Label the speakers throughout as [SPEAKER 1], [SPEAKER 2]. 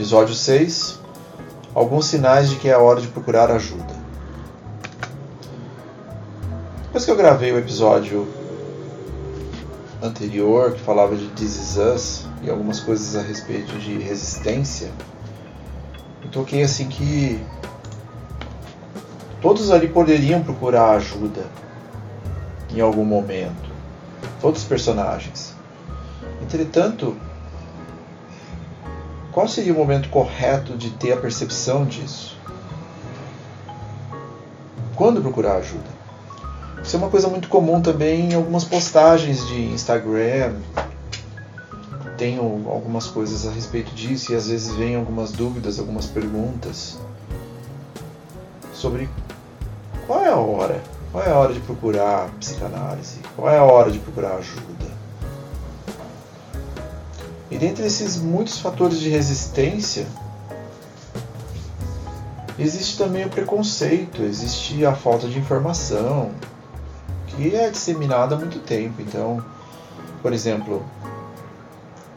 [SPEAKER 1] Episódio 6 Alguns sinais de que é hora de procurar ajuda. Depois que eu gravei o episódio anterior, que falava de Us e algumas coisas a respeito de resistência, eu toquei assim que todos ali poderiam procurar ajuda em algum momento. Todos os personagens. Entretanto, qual seria o momento correto de ter a percepção disso? Quando procurar ajuda? Isso é uma coisa muito comum também em algumas postagens de Instagram. Tenho algumas coisas a respeito disso e às vezes vem algumas dúvidas, algumas perguntas sobre qual é a hora, qual é a hora de procurar psicanálise, qual é a hora de procurar ajuda. Dentre esses muitos fatores de resistência, existe também o preconceito, existe a falta de informação, que é disseminada há muito tempo. Então, por exemplo,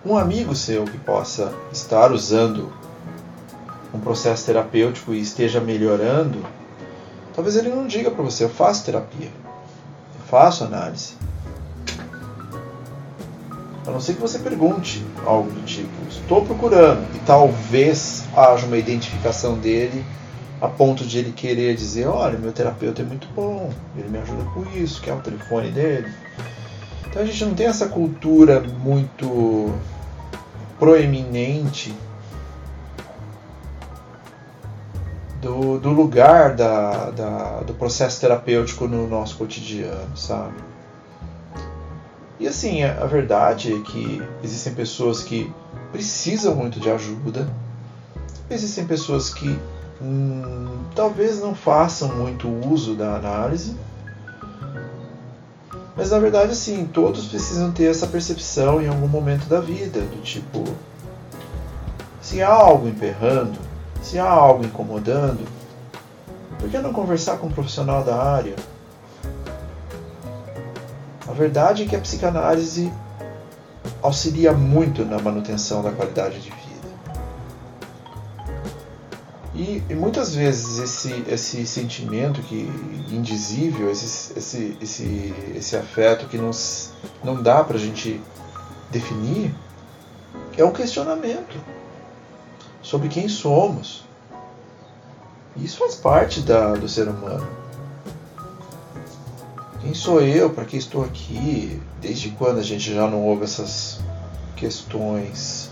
[SPEAKER 1] um amigo seu que possa estar usando um processo terapêutico e esteja melhorando, talvez ele não diga para você: eu faço terapia, eu faço análise. A não ser que você pergunte algo do tipo: estou procurando, e talvez haja uma identificação dele a ponto de ele querer dizer: olha, meu terapeuta é muito bom, ele me ajuda com isso, quer o telefone dele. Então a gente não tem essa cultura muito proeminente do, do lugar da, da, do processo terapêutico no nosso cotidiano, sabe? E assim, a, a verdade é que existem pessoas que precisam muito de ajuda, existem pessoas que hum, talvez não façam muito uso da análise, mas na verdade, assim, todos precisam ter essa percepção em algum momento da vida, do tipo, se há algo emperrando, se há algo incomodando, por que não conversar com um profissional da área? A verdade é que a psicanálise auxilia muito na manutenção da qualidade de vida. E, e muitas vezes esse, esse sentimento que indizível, esse, esse, esse, esse afeto que nos, não dá para a gente definir, é um questionamento sobre quem somos. Isso faz parte da, do ser humano. Quem sou eu? Para que estou aqui? Desde quando a gente já não ouve essas questões?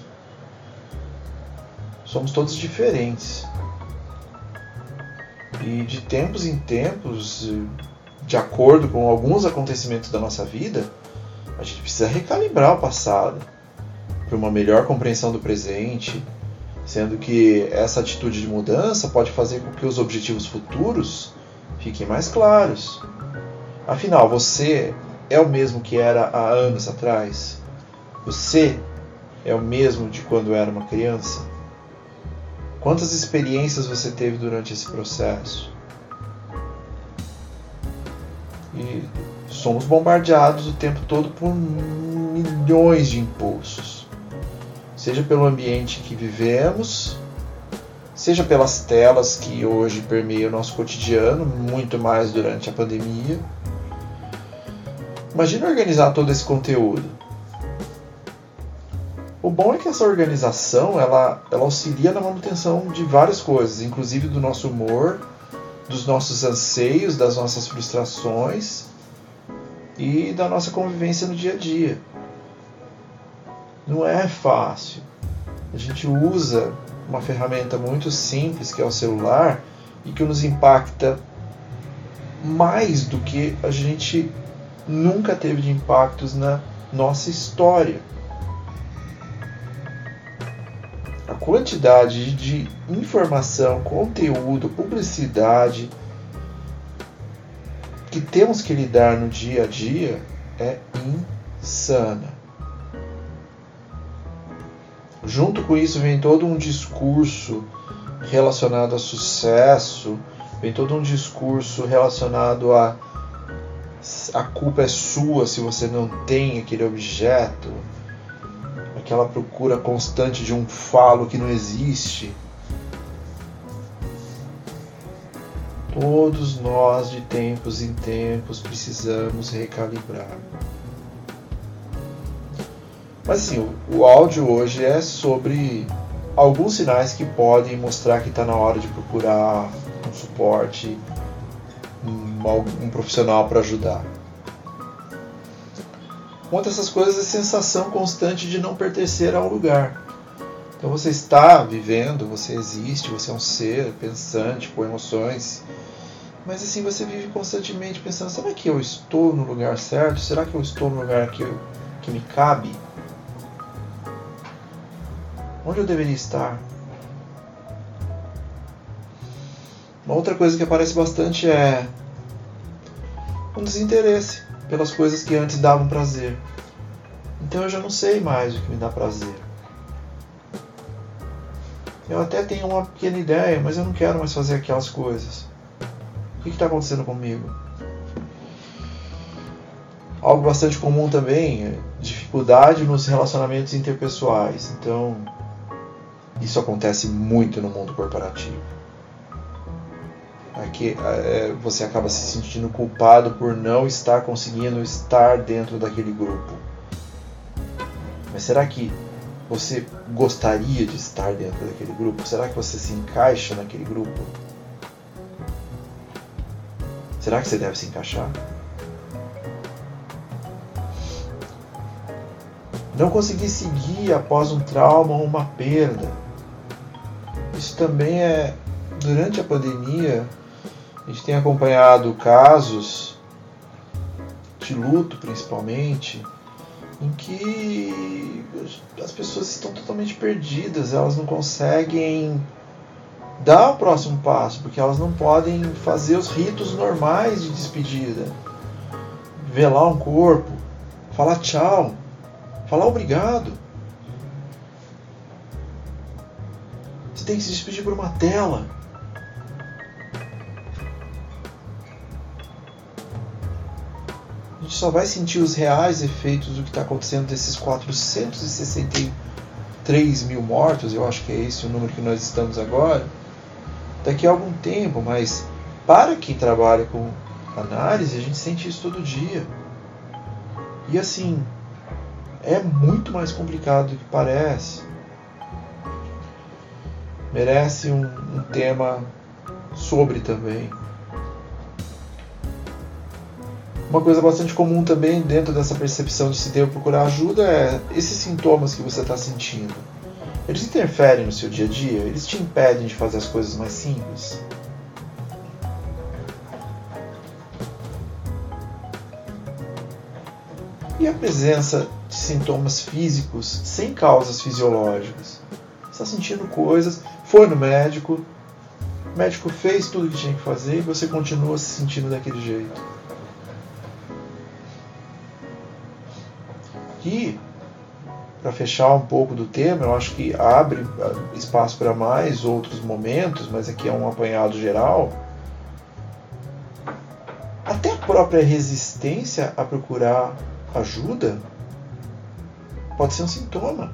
[SPEAKER 1] Somos todos diferentes. E de tempos em tempos, de acordo com alguns acontecimentos da nossa vida, a gente precisa recalibrar o passado para uma melhor compreensão do presente, sendo que essa atitude de mudança pode fazer com que os objetivos futuros fiquem mais claros. Afinal, você é o mesmo que era há anos atrás? Você é o mesmo de quando era uma criança? Quantas experiências você teve durante esse processo? E somos bombardeados o tempo todo por milhões de impulsos. Seja pelo ambiente que vivemos, seja pelas telas que hoje permeiam o nosso cotidiano, muito mais durante a pandemia Imagina organizar todo esse conteúdo. O bom é que essa organização ela, ela auxilia na manutenção de várias coisas, inclusive do nosso humor, dos nossos anseios, das nossas frustrações e da nossa convivência no dia a dia. Não é fácil. A gente usa uma ferramenta muito simples que é o celular e que nos impacta mais do que a gente nunca teve de impactos na nossa história. quantidade de informação, conteúdo, publicidade que temos que lidar no dia a dia é insana. Junto com isso vem todo um discurso relacionado a sucesso, vem todo um discurso relacionado a a culpa é sua se você não tem aquele objeto, aquela procura constante de um falo que não existe. Todos nós, de tempos em tempos, precisamos recalibrar. Mas assim, o áudio hoje é sobre alguns sinais que podem mostrar que está na hora de procurar um suporte, um, um profissional para ajudar. Uma dessas coisas a sensação constante de não pertencer a um lugar. Então você está vivendo, você existe, você é um ser pensante, com emoções, mas assim você vive constantemente pensando: será que eu estou no lugar certo? Será que eu estou no lugar que, eu, que me cabe? Onde eu deveria estar? Uma outra coisa que aparece bastante é um desinteresse pelas coisas que antes davam prazer. Então eu já não sei mais o que me dá prazer. Eu até tenho uma pequena ideia, mas eu não quero mais fazer aquelas coisas. O que está acontecendo comigo? Algo bastante comum também é dificuldade nos relacionamentos interpessoais. Então, isso acontece muito no mundo corporativo. Aqui é, você acaba se sentindo culpado por não estar conseguindo estar dentro daquele grupo. Mas será que você gostaria de estar dentro daquele grupo? Será que você se encaixa naquele grupo? Será que você deve se encaixar? Não conseguir seguir após um trauma ou uma perda. Isso também é. Durante a pandemia, a gente tem acompanhado casos de luto, principalmente, em que as pessoas estão totalmente perdidas, elas não conseguem dar o próximo passo, porque elas não podem fazer os ritos normais de despedida. Velar um corpo, falar tchau, falar obrigado. Você tem que se despedir por uma tela. A gente só vai sentir os reais efeitos do que está acontecendo desses 463 mil mortos, eu acho que é esse o número que nós estamos agora daqui a algum tempo, mas para quem trabalha com análise, a gente sente isso todo dia. E assim, é muito mais complicado do que parece. Merece um, um tema sobre também. Uma coisa bastante comum também dentro dessa percepção de se devo procurar ajuda é esses sintomas que você está sentindo eles interferem no seu dia a dia? Eles te impedem de fazer as coisas mais simples? E a presença de sintomas físicos sem causas fisiológicas? Você está sentindo coisas, foi no médico, o médico fez tudo o que tinha que fazer e você continua se sentindo daquele jeito. E para fechar um pouco do tema, eu acho que abre ah, espaço para mais outros momentos, mas aqui é um apanhado geral. Até a própria resistência a procurar ajuda pode ser um sintoma.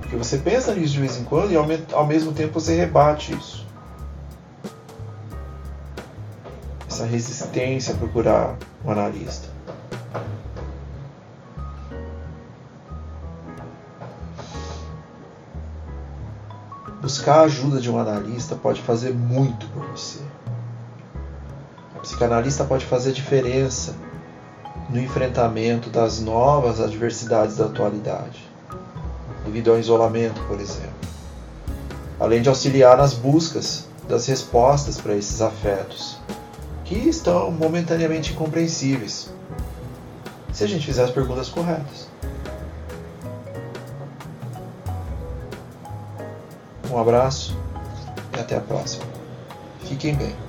[SPEAKER 1] Porque você pensa nisso de vez em quando e ao mesmo tempo você rebate isso. Essa resistência a procurar um analista. Buscar a ajuda de um analista pode fazer muito por você. O psicanalista pode fazer diferença no enfrentamento das novas adversidades da atualidade, devido ao isolamento, por exemplo. Além de auxiliar nas buscas das respostas para esses afetos, que estão momentaneamente incompreensíveis, se a gente fizer as perguntas corretas. Um abraço e até a próxima. Fiquem bem.